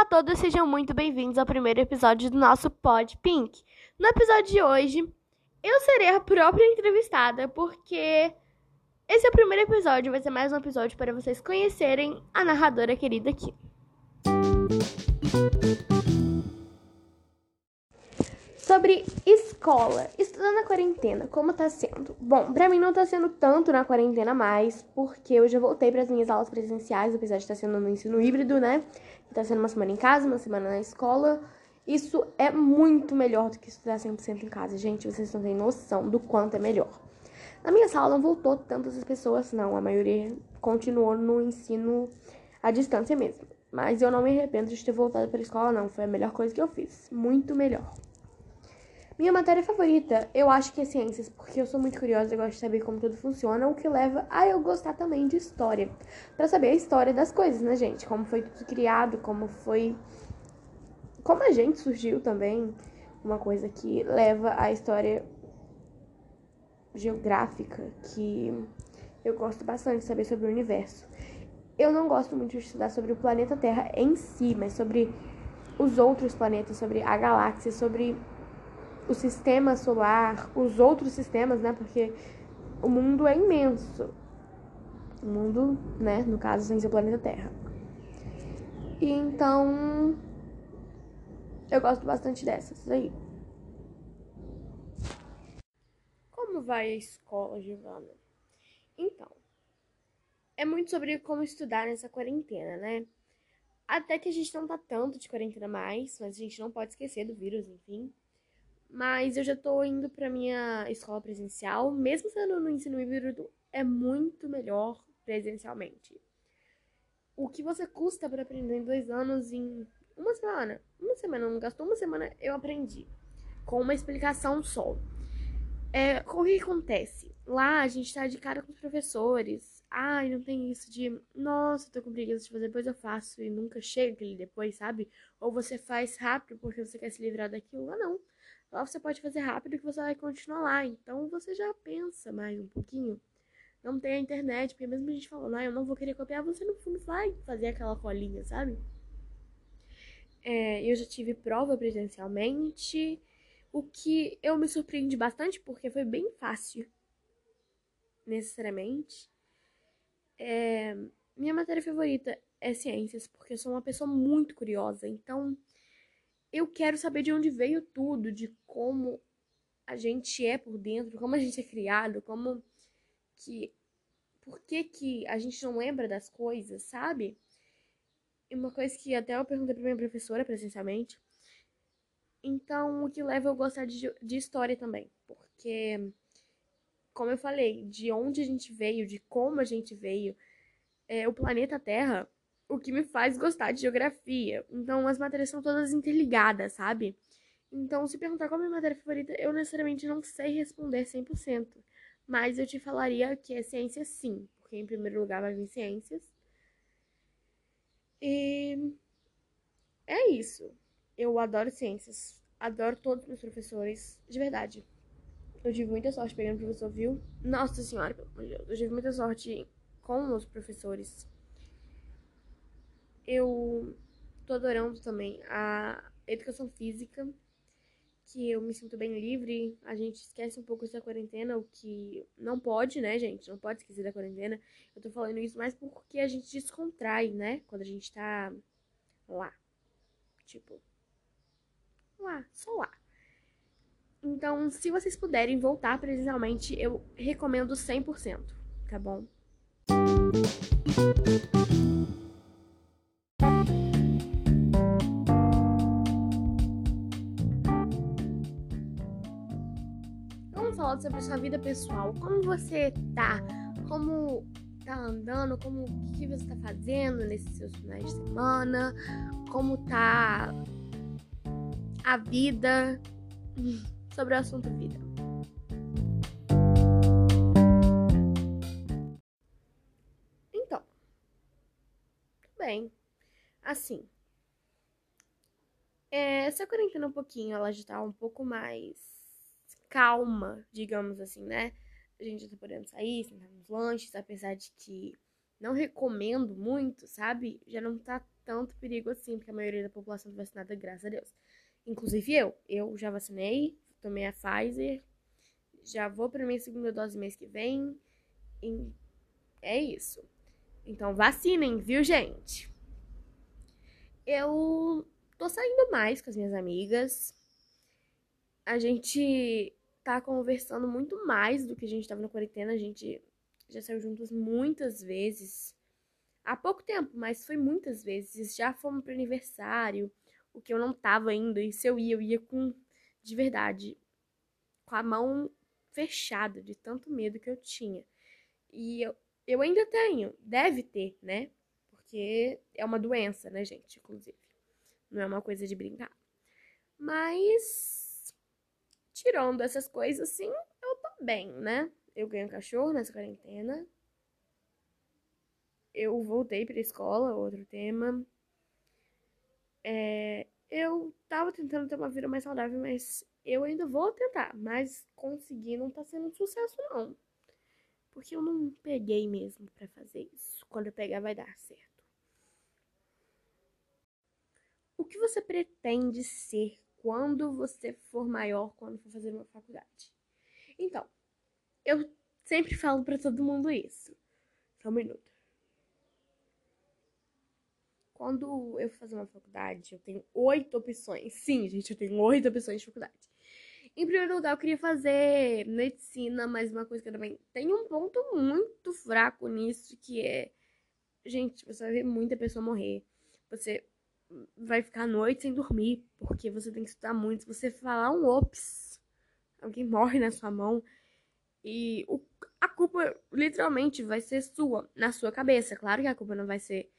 Olá a todos, sejam muito bem-vindos ao primeiro episódio do nosso Pod Pink. No episódio de hoje, eu serei a própria entrevistada, porque esse é o primeiro episódio, vai ser mais um episódio para vocês conhecerem a narradora querida aqui. Sobre escola, estudando na quarentena, como tá sendo? Bom, pra mim não tá sendo tanto na quarentena mais, porque eu já voltei para as minhas aulas presenciais, apesar de estar sendo no ensino híbrido, né? Tá sendo uma semana em casa, uma semana na escola. Isso é muito melhor do que estudar 100% em casa, gente. Vocês não têm noção do quanto é melhor. Na minha sala não voltou tantas pessoas, não. A maioria continuou no ensino à distância mesmo. Mas eu não me arrependo de ter voltado para a escola, não. Foi a melhor coisa que eu fiz. Muito melhor. Minha matéria favorita, eu acho que é ciências, porque eu sou muito curiosa e gosto de saber como tudo funciona, o que leva a eu gostar também de história. para saber a história das coisas, né, gente? Como foi tudo criado, como foi. Como a gente surgiu também. Uma coisa que leva à história geográfica, que eu gosto bastante de saber sobre o universo. Eu não gosto muito de estudar sobre o planeta Terra em si, mas sobre os outros planetas, sobre a galáxia, sobre o sistema solar, os outros sistemas, né? Porque o mundo é imenso. O mundo, né? No caso, sem ser o planeta Terra. E então. Eu gosto bastante dessas aí. Como vai a escola, Giovana? Então. É muito sobre como estudar nessa quarentena, né? Até que a gente não tá tanto de quarentena mais, mas a gente não pode esquecer do vírus, enfim. Mas eu já tô indo pra minha escola presencial, mesmo sendo no ensino híbrido, é muito melhor presencialmente. O que você custa para aprender em dois anos em uma semana? Uma semana, não gastou uma semana, eu aprendi. Com uma explicação só. É, o que acontece? Lá a gente tá de cara com os professores. Ai, não tem isso de, nossa, tô com preguiça de fazer, depois eu faço e nunca chega aquele depois, sabe? Ou você faz rápido porque você quer se livrar daquilo. Lá não. Lá você pode fazer rápido que você vai continuar lá. Então você já pensa mais um pouquinho. Não tem a internet, porque mesmo a gente falando, ah, eu não vou querer copiar, você no fundo vai fazer aquela colinha, sabe? É, eu já tive prova presencialmente, o que eu me surpreendi bastante porque foi bem fácil, necessariamente. É, minha matéria favorita é ciências, porque eu sou uma pessoa muito curiosa, então eu quero saber de onde veio tudo, de como a gente é por dentro, como a gente é criado, como que por que que a gente não lembra das coisas, sabe? E uma coisa que até eu perguntei pra minha professora presencialmente. Então, o que leva eu gostar de, de história também, porque como eu falei, de onde a gente veio, de como a gente veio, é, o planeta Terra o que me faz gostar de geografia. Então, as matérias são todas interligadas, sabe? Então, se perguntar qual é a minha matéria favorita, eu necessariamente não sei responder 100%. Mas eu te falaria que é ciência sim, porque em primeiro lugar vai vir ciências. E é isso. Eu adoro ciências. Adoro todos os meus professores, de verdade. Eu tive muita sorte pegando professor, viu? Nossa senhora, pelo amor de Deus. Eu tive muita sorte com os professores eu tô adorando também a educação física, que eu me sinto bem livre. A gente esquece um pouco da quarentena, o que não pode, né, gente? Não pode esquecer da quarentena. Eu tô falando isso mais porque a gente descontrai, né? Quando a gente tá lá. Tipo, lá, só lá. Então, se vocês puderem voltar presencialmente, eu recomendo 100%, tá bom? Falando sobre sua vida pessoal. Como você tá? Como tá andando? Como o que você tá fazendo nesses seus finais de semana? Como tá a vida? Sobre o assunto vida. Então, tudo bem. Assim, é, essa quarentena um pouquinho, ela já tá um pouco mais calma, digamos assim, né? A gente tá podendo sair, sentar nos lanches, apesar de que não recomendo muito, sabe? Já não tá tanto perigo assim, porque a maioria da população tá vacinada, graças a Deus. Inclusive eu. Eu já vacinei, tomei a Pfizer, já vou pra minha segunda dose mês que vem. E é isso. Então vacinem, viu, gente? Eu tô saindo mais com as minhas amigas. A gente tá conversando muito mais do que a gente tava na quarentena. A gente já saiu juntos muitas vezes. Há pouco tempo, mas foi muitas vezes. Já fomos pro aniversário, o que eu não tava indo. E se eu ia, eu ia com. De verdade. Com a mão fechada, de tanto medo que eu tinha. E eu, eu ainda tenho. Deve ter, né? Porque é uma doença, né, gente? Inclusive. Não é uma coisa de brincar. Mas. Tirando essas coisas, assim, eu tô bem, né? Eu ganho cachorro nessa quarentena. Eu voltei pra escola, outro tema. É, eu tava tentando ter uma vida mais saudável, mas eu ainda vou tentar. Mas conseguir não tá sendo um sucesso, não. Porque eu não peguei mesmo para fazer isso. Quando eu pegar, vai dar certo. O que você pretende ser quando você for maior, quando for fazer uma faculdade? Então, eu sempre falo para todo mundo isso. Só um minuto. Quando eu fazer uma faculdade, eu tenho oito opções. Sim, gente, eu tenho oito opções de faculdade. Em primeiro lugar, eu queria fazer medicina, mas uma coisa que eu também tenho um ponto muito fraco nisso, que é. Gente, você vai ver muita pessoa morrer. Você vai ficar a noite sem dormir, porque você tem que estudar muito. Se você falar um ops, alguém morre na sua mão. E o, a culpa literalmente vai ser sua, na sua cabeça. Claro que a culpa não vai ser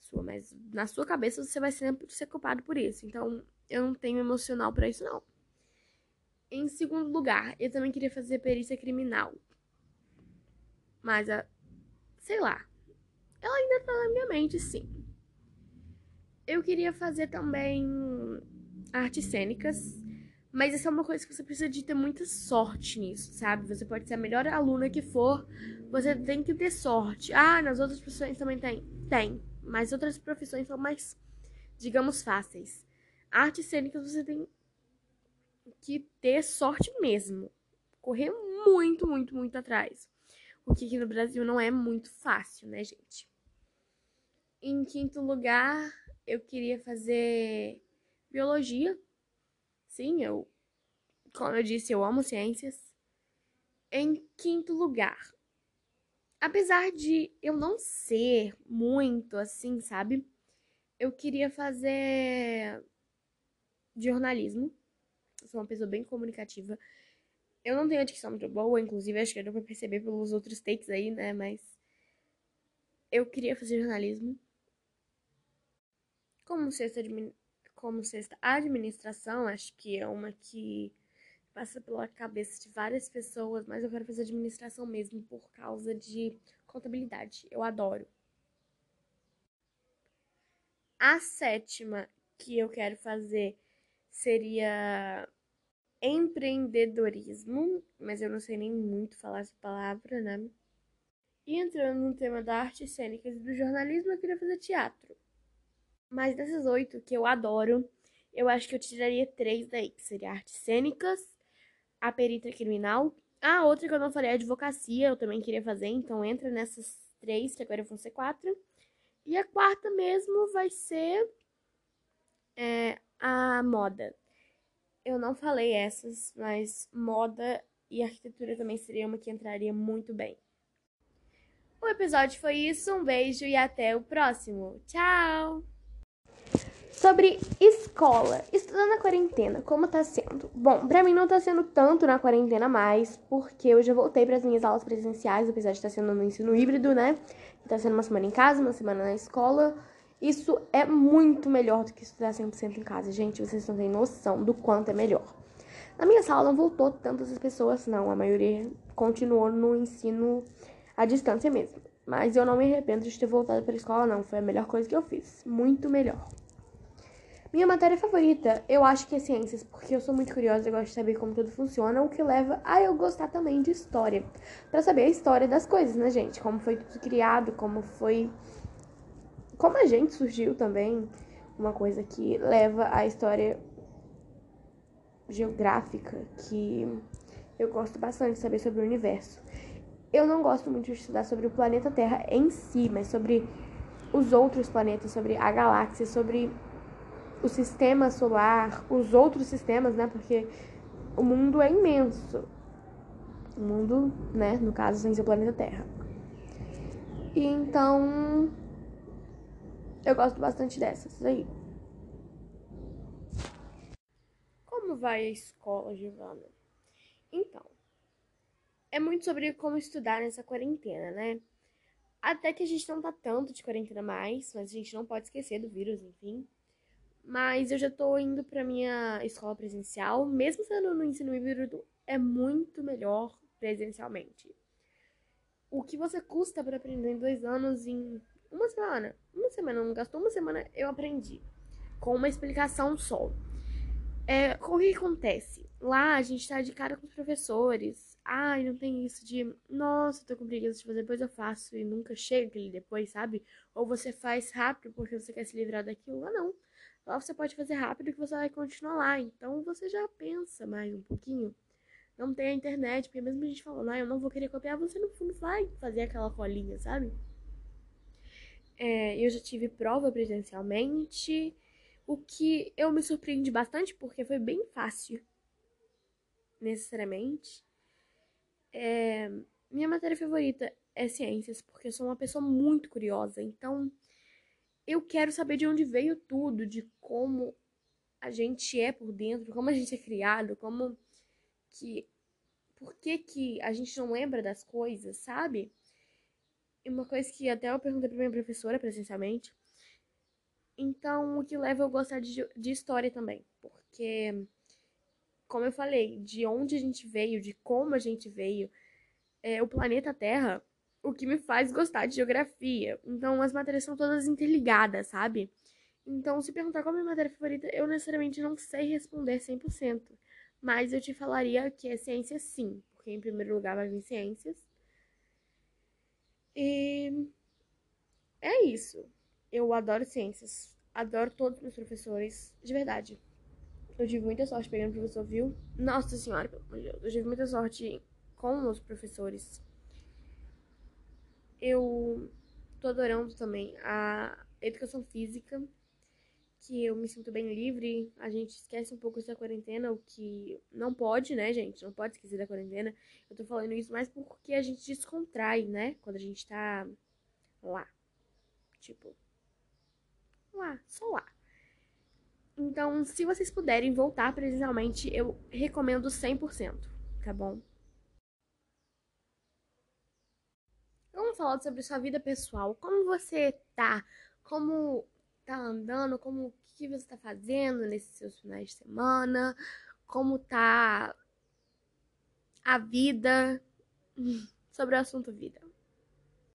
sua, mas na sua cabeça você vai sempre ser culpado por isso. Então, eu não tenho emocional para isso, não. Em segundo lugar, eu também queria fazer perícia criminal. Mas, a, sei lá, ela ainda tá na minha mente, sim. Eu queria fazer também artes cênicas, mas isso é uma coisa que você precisa de ter muita sorte nisso, sabe? Você pode ser a melhor aluna que for, você tem que ter sorte. Ah, nas outras profissões também tem. Tem, mas outras profissões são mais, digamos, fáceis. Artes cênicas você tem que ter sorte mesmo. Correr muito, muito, muito atrás. O que aqui no Brasil não é muito fácil, né, gente? Em quinto lugar, eu queria fazer biologia. Sim, eu, como eu disse, eu amo ciências. Em quinto lugar, apesar de eu não ser muito assim, sabe? Eu queria fazer jornalismo sou uma pessoa bem comunicativa. Eu não tenho a dicção muito boa, inclusive acho que deu pra perceber pelos outros takes aí, né? Mas eu queria fazer jornalismo. Como sexta, como sexta administração, acho que é uma que passa pela cabeça de várias pessoas, mas eu quero fazer administração mesmo por causa de contabilidade. Eu adoro. A sétima que eu quero fazer seria empreendedorismo, mas eu não sei nem muito falar essa palavra, né? E entrando no tema da arte cênica e do jornalismo, eu queria fazer teatro. Mas dessas oito que eu adoro, eu acho que eu tiraria três daí, que seria artes cênicas, a perita criminal. A outra que eu não falei é advocacia, eu também queria fazer, então entra nessas três, que agora vão ser quatro. E a quarta mesmo vai ser é, a moda. Eu não falei essas, mas moda e arquitetura também seria uma que entraria muito bem. O episódio foi isso, um beijo e até o próximo. Tchau! Sobre escola, estudando na quarentena, como tá sendo? Bom, pra mim não tá sendo tanto na quarentena mais, porque eu já voltei para as minhas aulas presenciais, apesar de estar sendo no ensino híbrido, né? Tá sendo uma semana em casa, uma semana na escola. Isso é muito melhor do que estudar 100% em casa, gente. Vocês não têm noção do quanto é melhor. Na minha sala não voltou tantas pessoas, não. A maioria continuou no ensino à distância mesmo. Mas eu não me arrependo de ter voltado para a escola, não. Foi a melhor coisa que eu fiz. Muito melhor. Minha matéria favorita, eu acho que é ciências, porque eu sou muito curiosa e gosto de saber como tudo funciona, o que leva a eu gostar também de história. para saber a história das coisas, né, gente? Como foi tudo criado, como foi como a gente surgiu também, uma coisa que leva à história geográfica, que eu gosto bastante de saber sobre o universo. Eu não gosto muito de estudar sobre o planeta Terra em si, mas sobre os outros planetas, sobre a galáxia, sobre o sistema solar, os outros sistemas, né? Porque o mundo é imenso. O mundo, né, no caso, sem ser o planeta Terra. E então eu gosto bastante dessas aí. Como vai a escola, Giovana? Então, é muito sobre como estudar nessa quarentena, né? Até que a gente não tá tanto de quarentena mais, mas a gente não pode esquecer do vírus, enfim. Mas eu já tô indo pra minha escola presencial, mesmo sendo no ensino híbrido, é muito melhor presencialmente. O que você custa para aprender em dois anos em uma semana? Uma semana, não gastou uma semana, eu aprendi. Com uma explicação só. É, o que acontece? Lá a gente tá de cara com os professores. Ai, não tem isso de, nossa, tô com preguiça de fazer, depois eu faço e nunca chega aquele depois, sabe? Ou você faz rápido porque você quer se livrar daquilo. Lá não. Lá você pode fazer rápido que você vai continuar lá. Então você já pensa mais um pouquinho. Não tem a internet, porque mesmo a gente falando, ah, eu não vou querer copiar, você no fundo vai fazer aquela colinha, sabe? É, eu já tive prova presencialmente, o que eu me surpreendi bastante porque foi bem fácil, necessariamente. É, minha matéria favorita é ciências, porque eu sou uma pessoa muito curiosa, então eu quero saber de onde veio tudo, de como a gente é por dentro, como a gente é criado, como que por que que a gente não lembra das coisas, sabe? E uma coisa que até eu perguntei pra minha professora presencialmente. Então, o que leva eu gostar de, de história também, porque como eu falei, de onde a gente veio, de como a gente veio, é, o planeta Terra o que me faz gostar de geografia. Então as matérias são todas interligadas, sabe? Então, se perguntar qual é a minha matéria favorita, eu necessariamente não sei responder 100%. Mas eu te falaria que é ciência sim, porque em primeiro lugar vai vir ciências. E é isso. Eu adoro ciências. Adoro todos os meus professores. De verdade. Eu tive muita sorte pegando professor, viu? Nossa senhora, pelo amor de Deus. Eu tive muita sorte com os professores eu tô adorando também a educação física, que eu me sinto bem livre. A gente esquece um pouco essa quarentena, o que não pode, né, gente? Não pode esquecer da quarentena. Eu tô falando isso mais porque a gente descontrai, né? Quando a gente tá lá. Tipo, lá, só lá. Então, se vocês puderem voltar presencialmente, eu recomendo 100%, tá bom? Falar sobre sua vida pessoal. Como você tá? Como tá andando? Como o que você tá fazendo nesses seus finais de semana? Como tá a vida? Sobre o assunto vida.